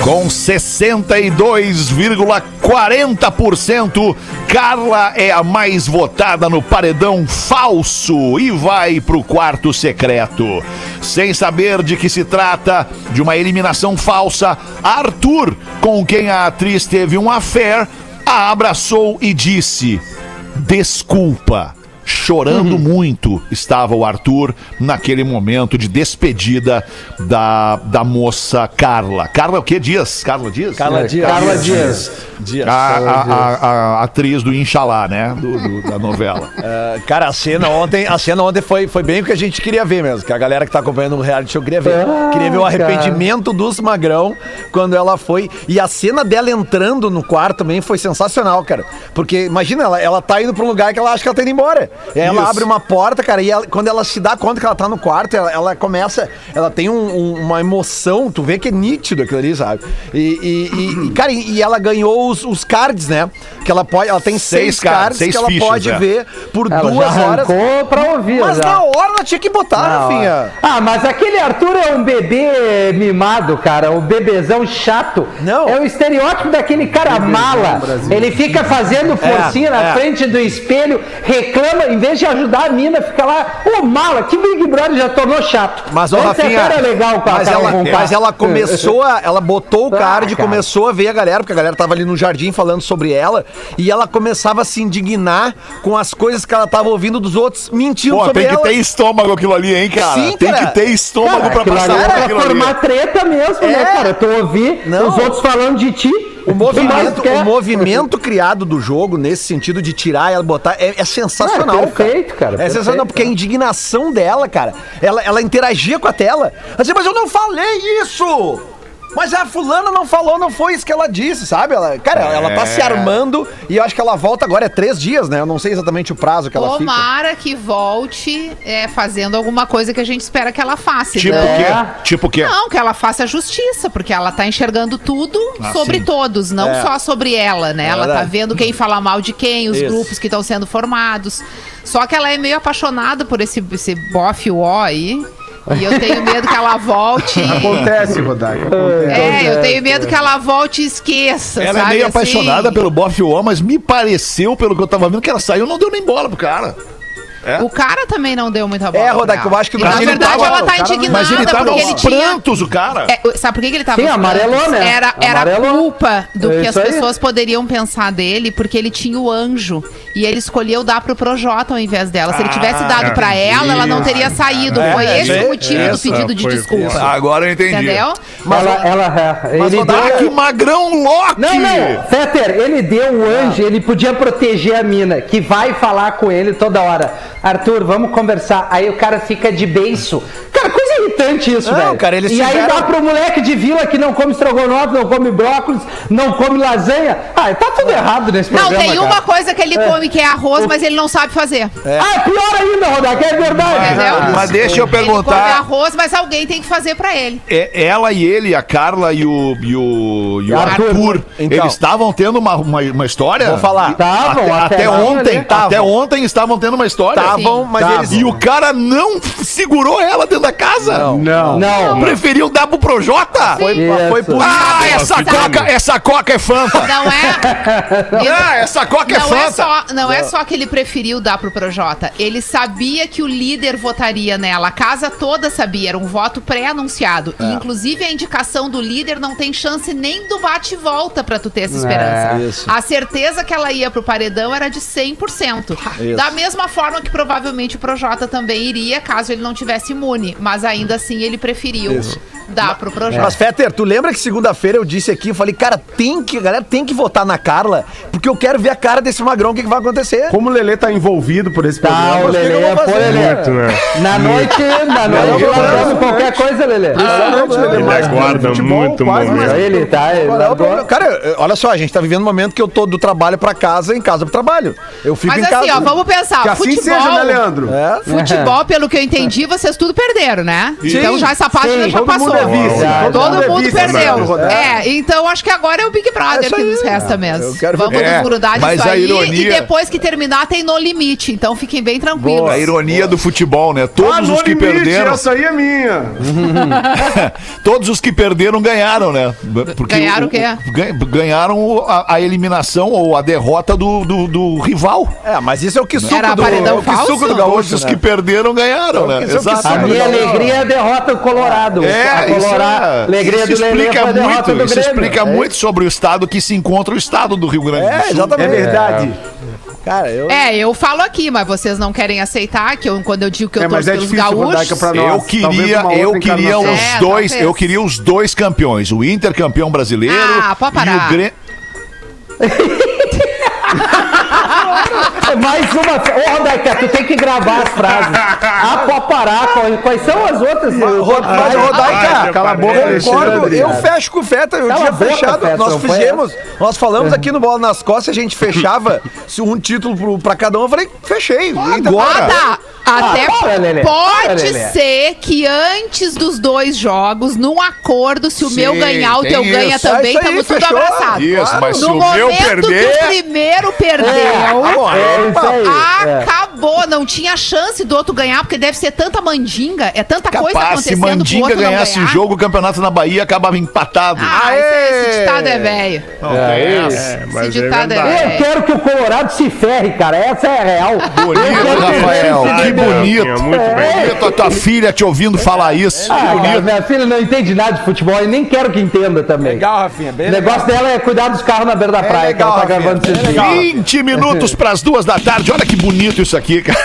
Com 62,40%, Carla é a mais votada no paredão falso e vai pro quarto secreto. Sem saber de que se trata de uma eliminação falsa, Arthur, com quem a atriz teve um affair, a abraçou e disse: Desculpa. Chorando muito estava o Arthur naquele momento de despedida da, da moça Carla. Carla o que? Dias? Carla Dias? Carla Dias. Carla Dias. Dias. A, a- a- a atriz do Inxalá, né? Do- do- da novela. Ah, Cara, a cena ontem, a cena ontem foi, foi bem o que a gente queria ver mesmo, que a galera que tá acompanhando o reality show queria ver. Ah, queria ver o cara. arrependimento dos magrão quando ela foi. E a cena dela entrando no quarto também foi sensacional, cara. Porque imagina, ela, ela tá indo pra um lugar que ela acha que ela tá indo embora. E aí ela Isso. abre uma porta, cara, e ela- quando ela se dá conta que ela tá no quarto, ela, ela começa. Ela tem um- um- uma emoção, tu vê que é nítido aquilo ali, sabe? E, e- e- e, cara, e, e ela ganhou os, os cards, né? Que ela pode. Ela tem seis, Seis cards, cards seis que ela fichas, pode é. ver por Ela duas já horas. arrancou pra ouvir. Mas já. na hora ela tinha que botar, Na hora. Rafinha. Ah, mas aquele Arthur é um bebê mimado, cara. Um bebezão chato. Não. É o estereótipo daquele cara mala. Ele fica fazendo forcinha na é. frente do espelho, reclama, em vez de ajudar a mina, fica lá, ô mala, que Big Brother já tornou chato. Mas, ô, Esse Rafinha, cara é legal com a mas, ela, mas ela começou a, ela botou o Ah, card e cara. começou a ver a galera, porque a galera tava ali no jardim falando sobre ela, e ela começava a se indignar com as coisas que ela tava ouvindo dos outros mentindo Pô, sobre tem que ela. ter estômago aquilo ali, hein, cara? Sim, tem cara. que ter estômago Cara, pra passar era aquilo ali. formar treta mesmo, É. né, cara? Tu ouvir Não. os outros falando de ti. O movimento, o movimento criado do jogo, nesse sentido de tirar ela botar, é, é sensacional. É, perfeito, cara, É sensacional, perfeito, porque a indignação dela, cara, ela, ela interagia com a tela. Ela dizia, mas eu não falei isso! Mas a fulana não falou, não foi isso que ela disse, sabe? Ela, cara, ela tá se armando e eu acho que ela volta agora, é três dias, né? Eu não sei exatamente o prazo que ela fica. Tomara que volte é, fazendo alguma coisa que a gente espera que ela faça. Tipo o né? quê? Tipo o quê? Não, que ela faça justiça, porque ela tá enxergando tudo sobre sim. todos, não É. só sobre ela, né? ela tá vendo quem fala mal de quem, os Isso. grupos que estão sendo formados. Só que ela é meio apaixonada por esse, esse bofe aí. E eu tenho medo que ela volte. e- Acontece, Rodaica. Acontece. É, eu tenho medo que ela volte e esqueça. Ela é meio assim? apaixonada pelo Boff O, mas me pareceu, pelo que eu tava vendo, que ela saiu e não deu nem bola pro cara. O cara também não deu muita bola. É, ela. eu acho que Na Brasil ele verdade, tava- ela o tá não- indignada Mas ele tava porque ele tinha. prantos, o cara. É, sabe por que que ele tava Sim, amarelou, né? Era, era Amarelou. culpa do É que as isso aí. pessoas poderiam pensar dele, porque ele tinha o anjo. E ele escolheu dar pro Projota ao invés dela. Se ele tivesse dado pra ela, ela não teria saído. Foi é, esse é, o motivo do pedido de foi- desculpa. Agora eu entendi. Entendeu? Mas ela, ela, é, ele Ah, deu- que magrão Loki! Não, não, Fetter, ele deu o anjo, ele podia proteger a mina, que vai falar com ele toda hora. Arthur, vamos conversar. Aí o cara fica de beiço. Irritante isso, Não, velho. cara, eles e aí tiveram- dá pro moleque de vila que não come estrogonofe, não come brócolis, não come lasanha. Ah, tá tudo errado nesse Não, programa, tem uma cara. coisa que ele come que é arroz, mas ele não sabe fazer. Ah, pior ainda, Rodak, é verdade. Entendeu? Mas deixa eu Ele come perguntar. arroz, mas alguém tem que fazer pra ele. É, ela e ele, a Carla e o, e o, e o Arthur. Arthur, Então. eles estavam tendo uma, uma, uma história? Vou falar. Estavam, até, até ontem, né? até ontem estavam tendo uma história. Estavam, mas Tavam. eles. E o cara não segurou ela dentro da casa. Não. Não, Preferiu dar pro Projota. Foi, Isso. foi por Ah, Não, essa não. coca, essa coca é Fanta. Não é. Ah, essa coca é Não é, Fanta. só, não é só que ele preferiu dar pro Projota. Ele sabia que o líder votaria nela. A casa toda sabia. Era um voto pré-anunciado. É. E, inclusive, a indicação do líder não tem chance nem do bate e volta pra tu ter essa esperança. É, isso. A certeza que ela ia pro paredão era de 100%. Isso. Da mesma forma que provavelmente o Projota também iria, caso ele não tivesse imune. Mas ainda assim, ele preferiu dar pro Projota. Mas, Fetter, tu lembra que segunda-feira eu disse aqui, eu falei, cara, tem que, a galera tem que votar na Carla, porque eu quero ver a cara desse magrão, o que, que vai acontecer. Como o Lelê tá envolvido por esse Tá, programa, o Lelê, pô? Lelê. Muito, né? Na noite, na noite, não, largamos não, qualquer coisa, Lelê. impressionante, Lelê, Ele mas aguarda muito momento. Ele tá, ele é largou. Cara, olha só, a gente tá vivendo um momento que eu tô do trabalho pra casa, em casa pro trabalho. Eu fico Mas em assim, casa. ó, vamos pensar. Que assim futebol, seja, né, Leandro? É? Futebol, pelo que eu entendi, vocês tudo perderam, né? Então já essa página sim, já passou. É vice, todo Todo mundo vice, perdeu. né? É, então acho que agora é o Big Brother É que nos resta mesmo. eu quero ver- Vamos É, desgrudar mas disso a aí ironia- e depois que terminar tem no limite. Então fiquem bem tranquilos. A ironia do futebol, né? Todos Ah, no os que limite, perderam, Essa aí é minha. todos os que perderam ganharam, né? Porque Ganharam o quê? gan- Ganharam a, a eliminação ou a derrota do, do, do rival. É, mas isso é o que suco Era do, é o que suco do gaúcho, os né? que perderam ganharam, né? É que Exato. A minha alegria é a derrota do Colorado. É, é, alegria do Lelê explica foi muito, do isso explica É muito sobre o estado que se encontra o estado do Rio Grande do É, Sul. exatamente. É verdade. Cara, eu... É, eu falo aqui, mas vocês não querem aceitar que eu, quando eu digo que eu É, torço é pelos gaúchos. Nós. Eu queria, eu queria os É, dois, talvez. eu queria os dois campeões, o Inter campeão brasileiro Ah, pode e o parar. Grêmio. Mais uma. Ô, Rodaica, tu tem que gravar as frases. Pode parar. Quais, são as outras? Mas, Rod- mas, Rodaica, Cala a boca, parei. Concordo, eu fecho com o Feta, eu Cala tinha fechado. Feta, nós fizemos, nós falamos aqui no Bola nas Costas, a gente fechava se um título pro, pra cada um. Eu falei, fechei. Ah, tá. Até Ah, para, Lelê. pode Para, Lelê. ser que antes dos dois jogos, num acordo, se o Sim, meu ganhar, o teu ganha isso. também, É isso aí, estamos tudo fechou. abraçados. Isso, mas se no o meu momento perder- que o primeiro perdeu, É isso aí. É. acabou. Não tinha chance do outro ganhar, porque deve ser tanta mandinga, é tanta coisa Capaz, se acontecendo pro Mandinga ganhasse o jogo, o campeonato na Bahia acabava empatado. Ah, esse, esse ditado é velho. É, mas Esse é ditado é verdade. Eu velho. quero que o Colorado se ferre, cara. Essa é a real. Bonito, Rafael. Que bonito. Muito bem. Bonito a tua filha te ouvindo falar isso. Ah, bonito. minha filha não entende nada de futebol e nem quero que entenda também. Legal, Rafinha, bem O negócio dela é cuidar dos carros na beira da praia, legal, que ela tá gravando esses bem dias. legal. 20 minutos para as duas da tarde. Olha que bonito isso aqui, cara.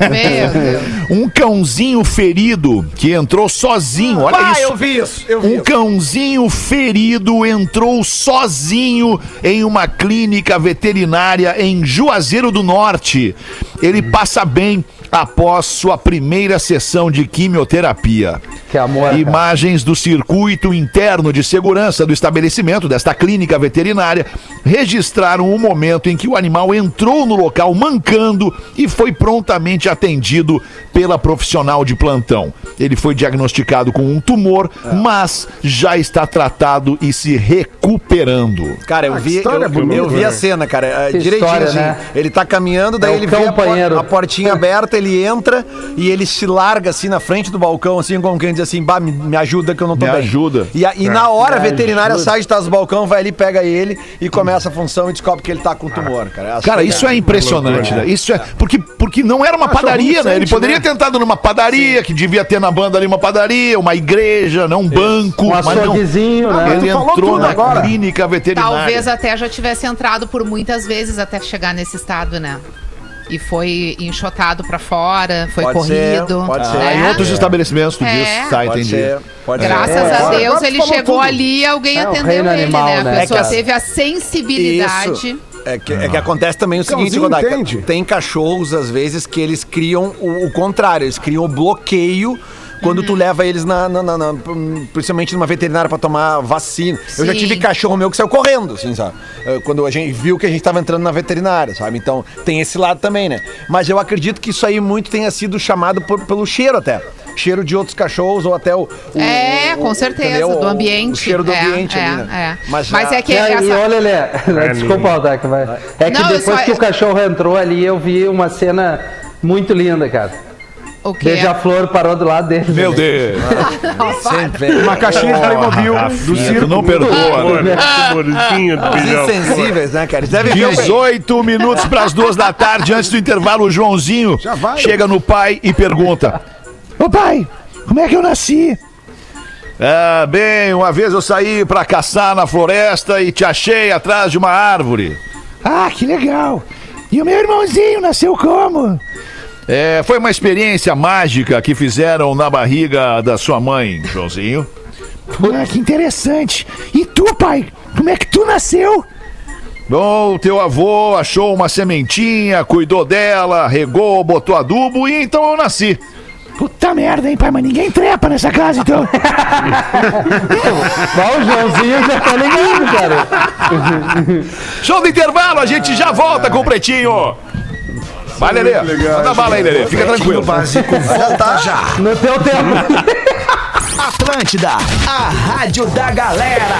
Meu Deus. Um cãozinho ferido que entrou sozinho. Olha Ah, isso. eu vi isso, eu vi Um isso. cãozinho ferido entrou sozinho em uma clínica veterinária em Juazeiro do Norte. Ele passa bem após sua primeira sessão de quimioterapia. Que amor, cara. Imagens do circuito interno de segurança do estabelecimento desta clínica veterinária registraram o momento em que o animal entrou no local mancando e foi prontamente atendido pela profissional de plantão. Ele foi diagnosticado com um tumor, mas já está tratado e se recuperando. Cara, eu vi, história eu, bonita, eu vi a né? cena, cara. é, Que direitinho história, assim. né? Ele tá caminhando, daí É ele vê a, por- a portinha aberta, ele entra e ele se larga assim na frente do balcão, assim, como quem diz assim, bah, me, me ajuda que eu não tô Me bem. ajuda. E, a- e na hora a veterinária ajuda. sai de trás do balcão, vai ali, pega ele e começa a função e descobre que ele tá com tumor, cara. Acho Cara, que isso é impressionante, né? Isso é. Porque, porque não era uma padaria, né? Ele poderia né? ter entrado numa padaria, que devia ter na banda ali uma padaria, uma igreja, né? um banco. Um mas não. açouguezinho, né? Ele entrou na agora. clínica veterinária. Talvez até já tivesse entrado por muitas vezes até chegar nesse estado, né? E foi enxotado pra fora, foi Pode ser, corrido. pode ser. Ah, né? em outros estabelecimentos, tu É. diz. Tá, Pode entendi. ser, pode ser. Graças É. a Deus ele chegou tudo. ali e alguém É, o atendeu ele, animal, né? né? A É pessoa que- teve a sensibilidade. Isso. É que, é que acontece também o seguinte, Cãozinho Rodaica. entende. Tem cachorros, às vezes, que eles criam o, o contrário, eles criam o bloqueio quando Uhum. tu leva eles na, na- na- na- principalmente numa veterinária pra tomar vacina. Eu já Sim. tive cachorro meu que saiu correndo, assim, sabe? Eh, Quando a gente viu que a gente tava entrando na veterinária, sabe? Então tem esse lado também, né? Mas eu acredito que isso aí muito tenha sido chamado por- pelo cheiro até. Cheiro de outros cachorros ou até o. o- É, o- com certeza, entendeu? do ambiente. O cheiro do É, ambiente é, ali, né? é. Mas, já- é que E aí, essa... olha, Lelé, desculpa, Aldaca, vai. É que Não, depois só- que o cachorro entrou ali, eu vi uma cena muito linda, cara. O quê? Beija-flor parou do lado dele. Meu né? Deus. Sempre. Uma caixinha de Playmobil do circo. tu não perdoa. Né? Os beijão. insensíveis, né, cara? Eles devem ver o- 18 minutos para as duas da tarde, antes do intervalo, o Joãozinho chega no pai e pergunta: Ô pai, como é que eu nasci? Ah, bem, uma vez eu saí para caçar na floresta e te achei atrás de uma árvore. Ah, que legal. E o meu irmãozinho nasceu como? É, foi uma experiência mágica que fizeram na barriga da sua mãe, Joãozinho. Ah, que interessante. E tu, pai? Como é que tu nasceu? Bom, o teu avô achou uma sementinha, cuidou dela, regou, botou adubo e então eu nasci. Puta merda, hein, pai? Mas ninguém trepa nessa casa, então. Ó, o Joãozinho já tá ligado, cara. Show do intervalo, a gente já volta com o Pretinho. Vai, Lelê. Manda bala aí, Lelê. Fica tranquilo. Básico volta já. No teu tempo. Atlântida, a rádio da galera.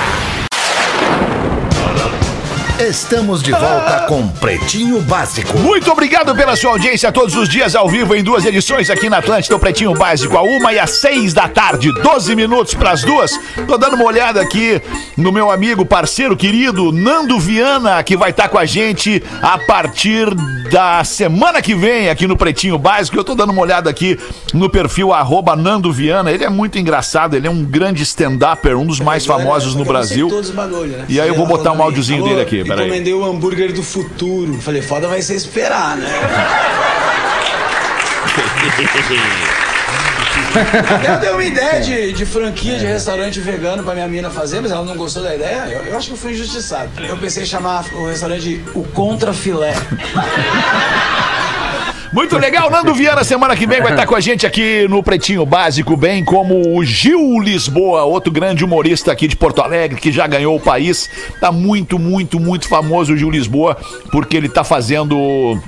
Estamos de volta com Pretinho Básico. Muito obrigado pela sua audiência todos os dias ao vivo em duas edições aqui na Atlântida, o Pretinho Básico, a uma e às seis da tarde, 12 minutos para as duas. Tô dando uma olhada aqui no meu amigo, parceiro querido, Nando Viana, que vai estar com a gente a partir da semana que vem aqui no Pretinho Básico. Eu tô dando uma olhada aqui no perfil arroba Nando Viana. Ele é muito engraçado, ele é um grande stand-upper, um dos mais famosos no Brasil. Né? E aí eu vou botar um áudiozinho dele aqui, peraí. Encomendei o hambúrguer do futuro. Falei, foda vai ser esperar, né? Até eu dei uma ideia de, de franquia de restaurante vegano pra minha mina fazer, mas ela não gostou da ideia. Eu, eu acho que eu fui injustiçado. Eu pensei em chamar o restaurante O Contra Filé. Muito legal, Nando Viana, semana que vem vai estar com a gente aqui no Pretinho Básico, bem como o Gil Lisboa, outro grande humorista aqui de Porto Alegre, que já ganhou o país. Tá muito, muito, muito famoso o Gil Lisboa, porque ele tá fazendo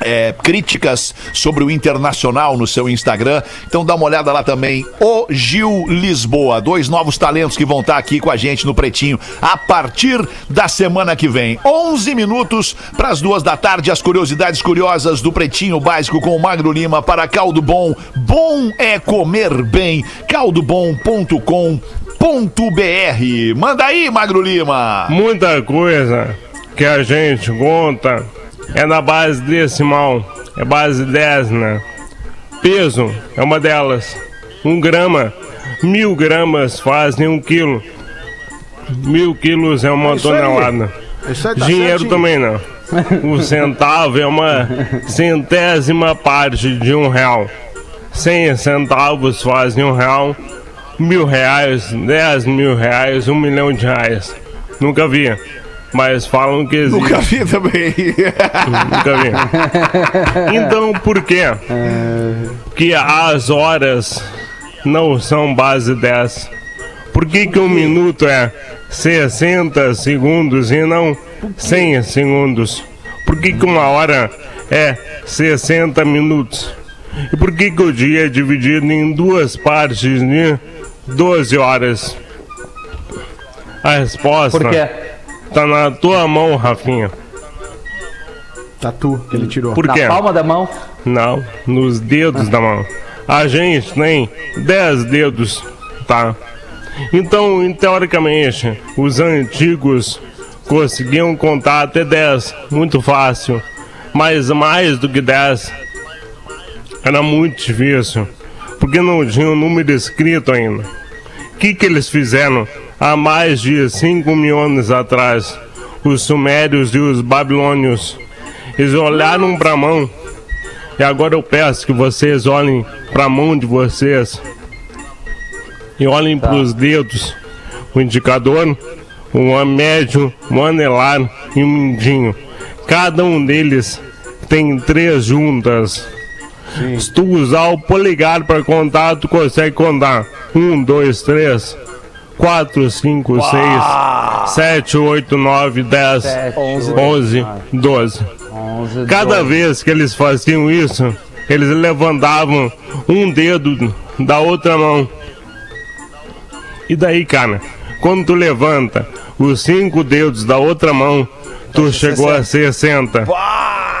é, críticas sobre o Internacional no seu Instagram. Então dá uma olhada lá também. O Gil Lisboa. Dois novos talentos que vão estar aqui com a gente no Pretinho a partir da semana que vem. 11 minutos para as duas da tarde. As curiosidades curiosas do Pretinho Básico com o Magro Lima para Caldo Bom. Bom é comer bem. caldobom.com.br. Manda aí, Magro Lima. Muita coisa que a gente conta é na base decimal, é base 10, né? Peso é uma delas. Um grama, mil gramas fazem um quilo. Mil quilos é uma aí. tonelada. Tá Dinheiro certinho. também não. O centavo é uma centésima parte de um real. Cem centavos fazem um real. Mil reais, dez mil reais, um milhão de reais. Nunca vi. Mas falam que existe. Nunca vi também. Nunca vi. Então, por quê? Que as horas não são base 10? Por que, que um minuto é 60 segundos e não 100 segundos? Por que, que uma hora é 60 minutos? E por que, que o dia é dividido em duas partes de 12 horas? A resposta Por quê? Tá na tua mão, Rafinha. Tatu que ele tirou. Por Na quê? palma da mão? Não, nos dedos da mão. A gente tem 10 dedos, tá? Então, teoricamente, os antigos conseguiam contar até 10, muito fácil. Mas mais do que 10 era muito difícil, porque não tinha o número escrito ainda. O que, que eles fizeram há mais de 5 mil anos atrás? Os sumérios e os babilônios. Eles olharam para a mão e agora eu peço que vocês olhem para a mão de vocês e olhem para os dedos, o indicador, o médio, o anelar e o mindinho. Cada um deles tem três juntas. Se tu usar o polegar para contar, tu consegue contar. Um, dois, três, quatro, cinco, seis, sete, oito, nove, dez, Sete, onze, doze. 11, Cada 12. vez que eles faziam isso, eles levantavam um dedo da outra mão. E daí, cara, quando tu levanta os cinco dedos da outra mão, tu chegou a 60.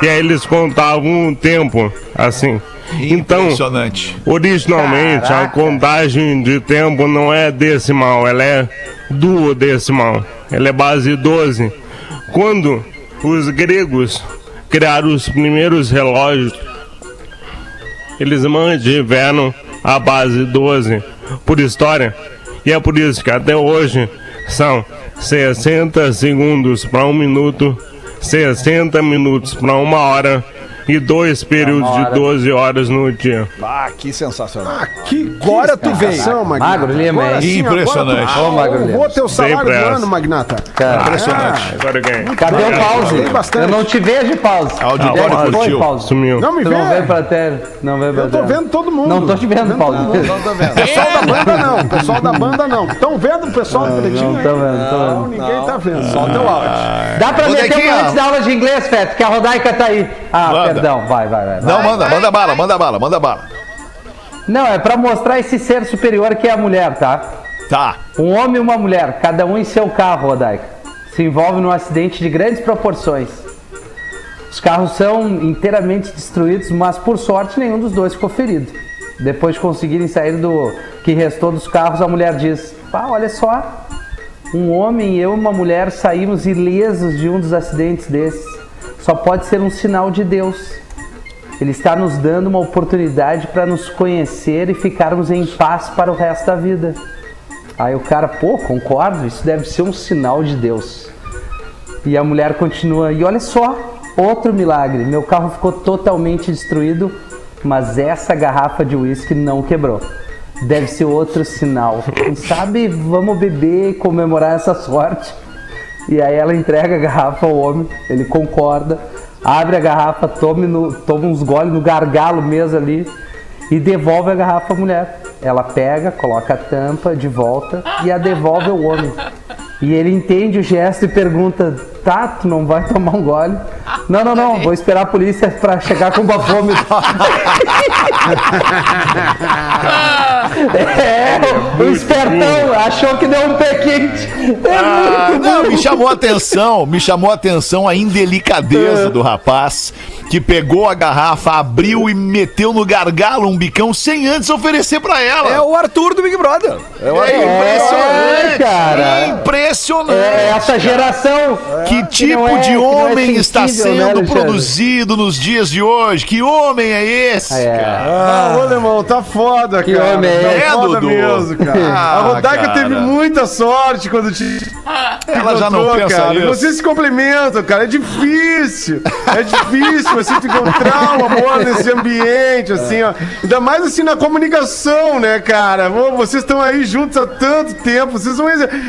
E aí eles contavam um tempo assim. Então, Impressionante. originalmente a Caraca. contagem de tempo não é decimal, ela é duodecimal. Ela é base 12. Quando os gregos criaram os primeiros relógios, eles mantiveram a base 12 por história. E é por isso que até hoje são 60 segundos para um minuto, 60 minutos para uma hora e dois períodos de 12 horas no dia. Ah, que sensacional. Ah, que, Agora tu veio. Magro Lima, Agora hein? agora Impressionante. Ô, Magro Lima. vou ter o salário do ano, Magnata. Cara, Impressionante. Agora eu ganhei. Cadê o pause? Eu não te vejo, pause. Auditório curtiu. pause? Sumiu. Não me vê? não veio pra tela. Não veio pra Eu tô vendo todo mundo. Não tô te vendo, pause. Não tô vendo. Pessoal da banda não, o pessoal da banda não. Estão vendo o pessoal do Pretinho? não tô vendo, tô Não, vendo. ninguém tá vendo. Só o teu áudio. Dá pra meter antes da aula de inglês, Feto, que a Rodaica tá aí. Ah. Perdão, vai, vai, vai. Não, vai. manda, manda bala, manda bala, manda bala. Não, é pra mostrar esse ser superior que é a mulher, tá? Tá. Um homem e uma mulher, cada um em seu carro, Rodaica. Se envolve num acidente de grandes proporções. Os carros são inteiramente destruídos, mas por sorte nenhum dos dois ficou ferido. Depois de conseguirem sair do que restou dos carros, a mulher diz: Pá, olha só, um homem e eu e uma mulher saímos ilesos de um dos acidentes desses. Só pode ser um sinal de Deus. Ele está nos dando uma oportunidade para nos conhecer e ficarmos em paz para o resto da vida. Aí o cara, pô, concordo, isso deve ser um sinal de Deus. E a mulher continua, e olha só, outro milagre. Meu carro ficou totalmente destruído, mas essa garrafa de uísque não quebrou. Deve ser outro sinal. Quem sabe vamos beber e comemorar essa sorte. E aí ela entrega a garrafa ao homem, ele concorda, abre a garrafa, tome no, toma uns goles no gargalo mesmo ali e devolve a garrafa à mulher. Ela pega, coloca a tampa de volta e a devolve ao homem. E ele entende o gesto e pergunta: Tá, tu não vai tomar um gole? Não, não, não, vou esperar a polícia pra chegar com bafômetro. é, o espertão achou que deu um pé quente. É Ah, não, me chamou a atenção, me chamou a atenção a indelicadeza do rapaz que pegou a garrafa, abriu e meteu no gargalo um bicão sem antes oferecer pra ela. É o Arthur do Big Brother. É o É impressionante, É, cara. impressionante. É essa geração. Que tipo não é- de que é homem está né, sendo Alexandre? produzido nos dias de hoje? Que homem é esse? É. cara? Ah, alemão, tá foda, Que cara. homem é tá foda Dudu? mesmo, cara. Ah, a Rodaica cara. teve muita sorte quando te. Ela já não pensa cara. isso. Vocês se complementam, cara. É difícil. É difícil você encontrar um amor nesse ambiente, assim, ó. Ainda mais assim na comunicação, né, cara? Vocês estão aí juntos há tanto tempo. Vocês são.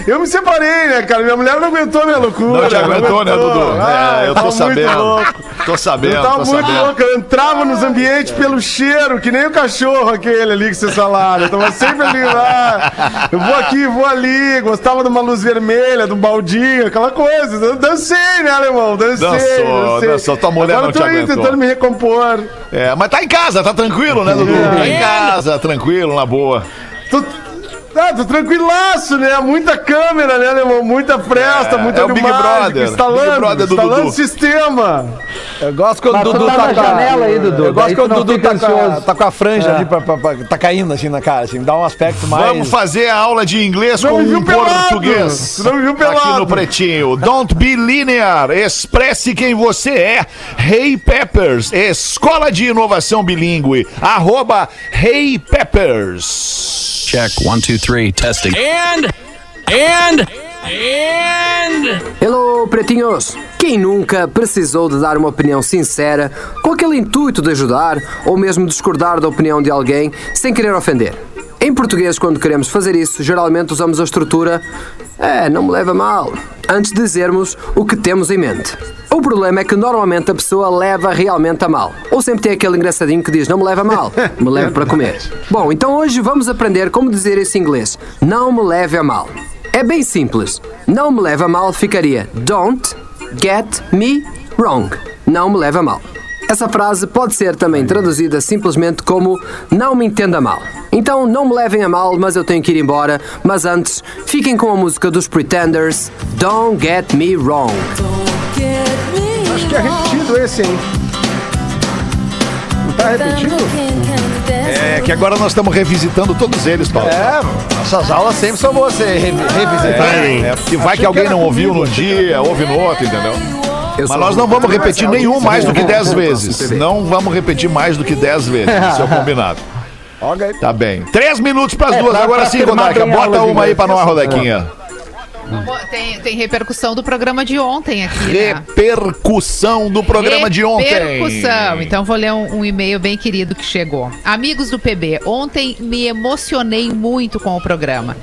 Eu me separei, né, cara? Minha mulher não aguentou minha loucura. Não te aguentou, né, Dudu? Ah, É, eu tô sabendo. louco. Tô sabendo, Eu tava muito sabendo. louco, eu entrava nos ambientes pelo cheiro, que nem o cachorro aquele ali que vocês falaram. Eu tava sempre ali lá. Eu vou aqui, vou ali. Gostava de uma luz vermelha, de um baldinho, aquela coisa. Eu dancei, né, alemão? Dancei. Dançou, dancei. dançou. Tua mulher Agora não eu tô te aí aguentou. tentando me recompor. É, mas tá em casa, tá tranquilo, né, Dudu? Tá em casa, tranquilo, na boa. Tô, ah, tô tranquilaço, né? Muita câmera, né, alemão? Muita fresta, É, muita é o Big Brother. Instalando, Big Brother do instalando Dudu. sistema. Eu gosto quando Mas o Dudu tá tá, na janela aí, Dudu, Eu gosto quando o Dudu tá com, tá com a franja É. ali, pra, pra- pra- tá caindo assim na cara, assim, dá um aspecto mais. Vamos fazer a aula de inglês Não com um pelado. português. Não me viu Aqui pelado. no Pretinho. Don't be linear. Expresse quem você é. Hey Peppers. Escola de Inovação Bilíngue. Arroba Hey Peppers. Check one, two, three, testing. And, and, and. Hello, pretinhos! Quem nunca precisou de dar uma opinião sincera, com aquele intuito de ajudar ou mesmo discordar da opinião de alguém sem querer ofender? Em português, quando queremos fazer isso, geralmente usamos a estrutura É, não me leva mal, antes de dizermos o que temos em mente. O problema é que normalmente a pessoa leva realmente a mal. Ou sempre tem aquele engraçadinho que diz não me leva mal, me leve para comer. Bom, então hoje vamos aprender como dizer isso em inglês. Não me leve a mal. É bem simples. Não me leva a mal ficaria Don't get me wrong. Não me leva a mal. Essa frase pode ser também traduzida simplesmente como Não me entenda mal. Então não me levem a mal, mas eu tenho que ir embora. Mas antes, fiquem com a música dos Pretenders Don't Get Me Wrong. Acho que é repetido esse, hein? Não tá repetido? É que agora nós estamos revisitando todos eles, Paulo. É, nossas aulas sempre são você revi- revisitar. É, é, porque vai que alguém não ouviu num dia, ouve no outro, entendeu? Eu Mas nós não vamos repetir nenhum mais do que eu 10 vou- vezes. Não vamos repetir mais do que 10 vezes. Isso é o combinado. Ok. Tá bem. Três minutos pras É, duas. pra- Agora pra sim, Rodaica. Bota uma aí pra nós, Rodequinha. Vamos- Tem, tem repercussão do programa de ontem aqui, né? Repercussão do programa de ontem. Repercussão. Então vou ler um, um e-mail bem querido que chegou. Amigos do PB, ontem me emocionei muito com o programa.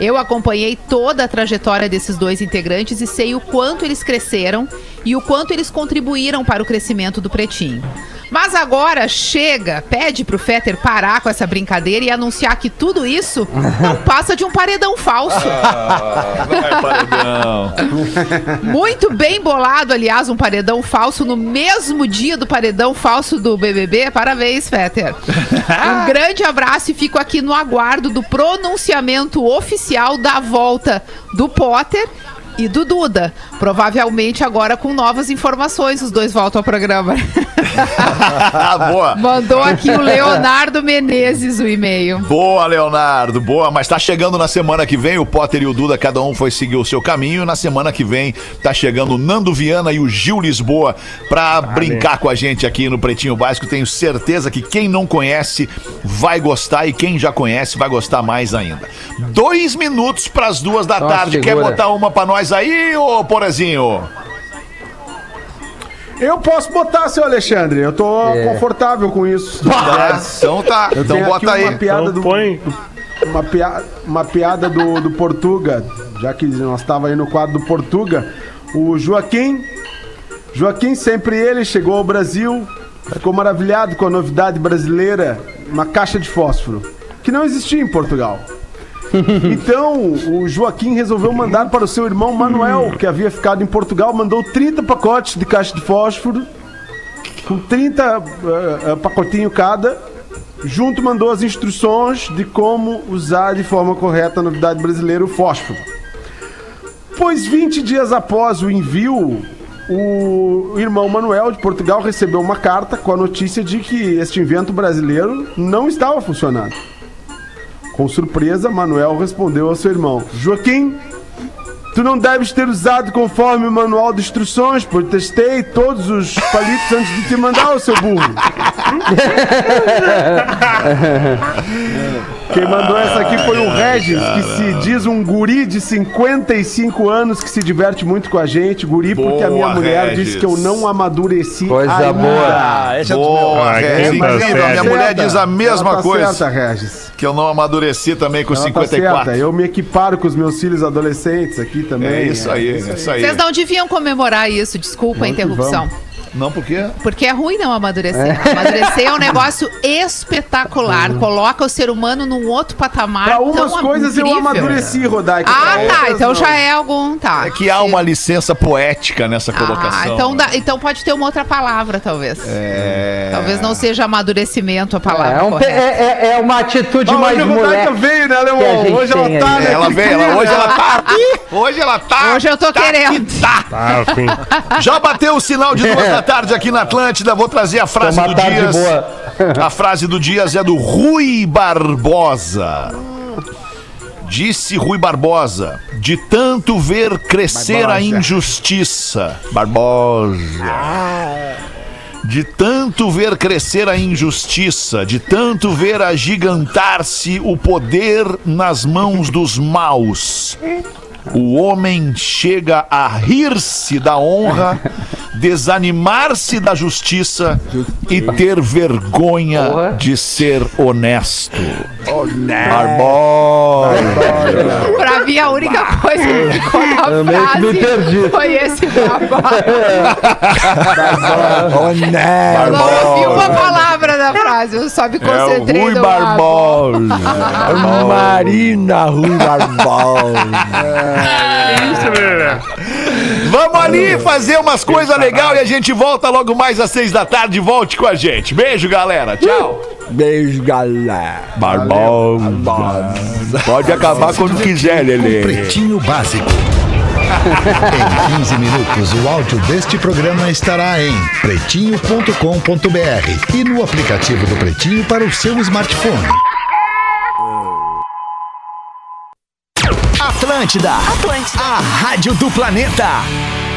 Eu acompanhei toda a trajetória desses dois integrantes e sei o quanto eles cresceram e o quanto eles contribuíram para o crescimento do Pretinho. Mas agora chega, pede pro Fetter parar com essa brincadeira e anunciar que tudo isso não passa de um paredão falso. Vai, paredão. Muito bem bolado, aliás, um paredão falso no mesmo dia do paredão falso do BBB. Parabéns, Fetter. Um grande abraço e fico aqui no aguardo do pronunciamento oficial da volta do Potter e do Duda. Provavelmente agora com novas informações, os dois voltam ao programa. Boa. Mandou aqui o Leonardo Menezes o e-mail. Boa, Leonardo, boa. Mas tá chegando na semana que vem, o Potter e o Duda, cada um foi seguir o seu caminho. E na semana que vem tá chegando o Nando Viana e o Gil Lisboa pra brincar com a gente aqui no Pretinho Básico. Tenho certeza que quem não conhece vai gostar e quem já conhece vai gostar mais ainda. Dois minutos pras duas da Nossa, tarde. Quer segura. botar uma pra nós aí, ô Porazinho? Eu posso botar, seu Alexandre. Eu tô É. confortável com isso. Tá, então tá. Eu Então tenho bota aqui aí. Uma piada Então do, põe. uma, pia- uma piada do, do Portuga, já que nós estava aí no quadro do Portuga. O Joaquim, Joaquim, sempre ele, chegou ao Brasil, ficou maravilhado com a novidade brasileira, uma caixa de fósforo, que não existia em Portugal. Então, o Joaquim resolveu mandar para o seu irmão Manuel, que havia ficado em Portugal, mandou 30 pacotes de caixa de fósforo, com 30 eh, eh, pacotinho cada, Junto mandou as instruções de como usar de forma correta a novidade brasileira, o fósforo. Pois 20 dias após o envio, o irmão Manuel de Portugal recebeu uma carta com a notícia de que este invento brasileiro não estava funcionando. Com surpresa, Manuel respondeu ao seu irmão: Joaquim, tu não deves ter usado conforme o manual de instruções, pois testei todos os palitos antes de te mandar o seu burro. Quem mandou essa aqui foi o Regis, que se diz um guri de 55 anos que se diverte muito com a gente. Guri, porque a minha Boa, mulher Regis. disse que eu não amadureci Coisa ainda. boa. Ah, esse é. Boa, Ah, Regis. Incrível, série. A minha mulher Certa. diz a mesma tá coisa. Certa, Regis. Que eu não amadureci também com Ela tá 54. certa. Eu me equiparo com os meus filhos adolescentes aqui também. É isso aí, é isso aí. Vocês não deviam comemorar isso, desculpa a Vamos interrupção. Não, por quê? Porque é ruim não amadurecer. Amadurecer é um negócio espetacular. Coloca o ser humano num outro patamar. Pra umas tão coisas eu incrível. amadureci, Rodaica. Ah, tá. Então não. já é algum. Tá. É que há uma licença poética nessa colocação. Ah, então, né? dá- então pode ter uma outra palavra, talvez. É... Talvez não seja amadurecimento a palavra. É, um é- é- é uma atitude Ah, mais hoje a Rodaica moleque. veio, né, Leon? Hoje ela tá, aí. né? Ela veio, ela, hoje ela tá. Hoje ela tá. Hoje eu tô tá querendo. que Tá. Tá. Já bateu o sinal de duas da tarde aqui na Atlântida. Vou trazer a frase Uma do tarde Dias. boa. A frase do Dias é do Rui Barbosa. Disse Rui Barbosa, de tanto ver crescer a injustiça. Barbosa. De tanto ver crescer a injustiça, de tanto ver agigantar-se o poder nas mãos dos maus. O homem chega a rir-se da honra, desanimar-se da justiça e ter vergonha Porra. de ser honesto. Barbosa. Pra mim, a única coisa que ficou na Eu meio que me frase perdi. foi esse barbosa. Eu não ouvi uma palavra da frase, eu só me É o concentrei Rui no Barbosa. Marina Rui Barbosa. Isso, velho. Vamos ali fazer umas coisas legais e a gente volta logo mais às seis da tarde. Volte com a gente. Beijo, galera. Tchau. Beijo, galera. Barbosa. Pode acabar quando quiser, Lelê. Pretinho Básico. em 15 minutos, o áudio deste programa estará em pretinho.com.br e no aplicativo do Pretinho para o seu smartphone. Atlântida. Atlântida. A rádio do planeta.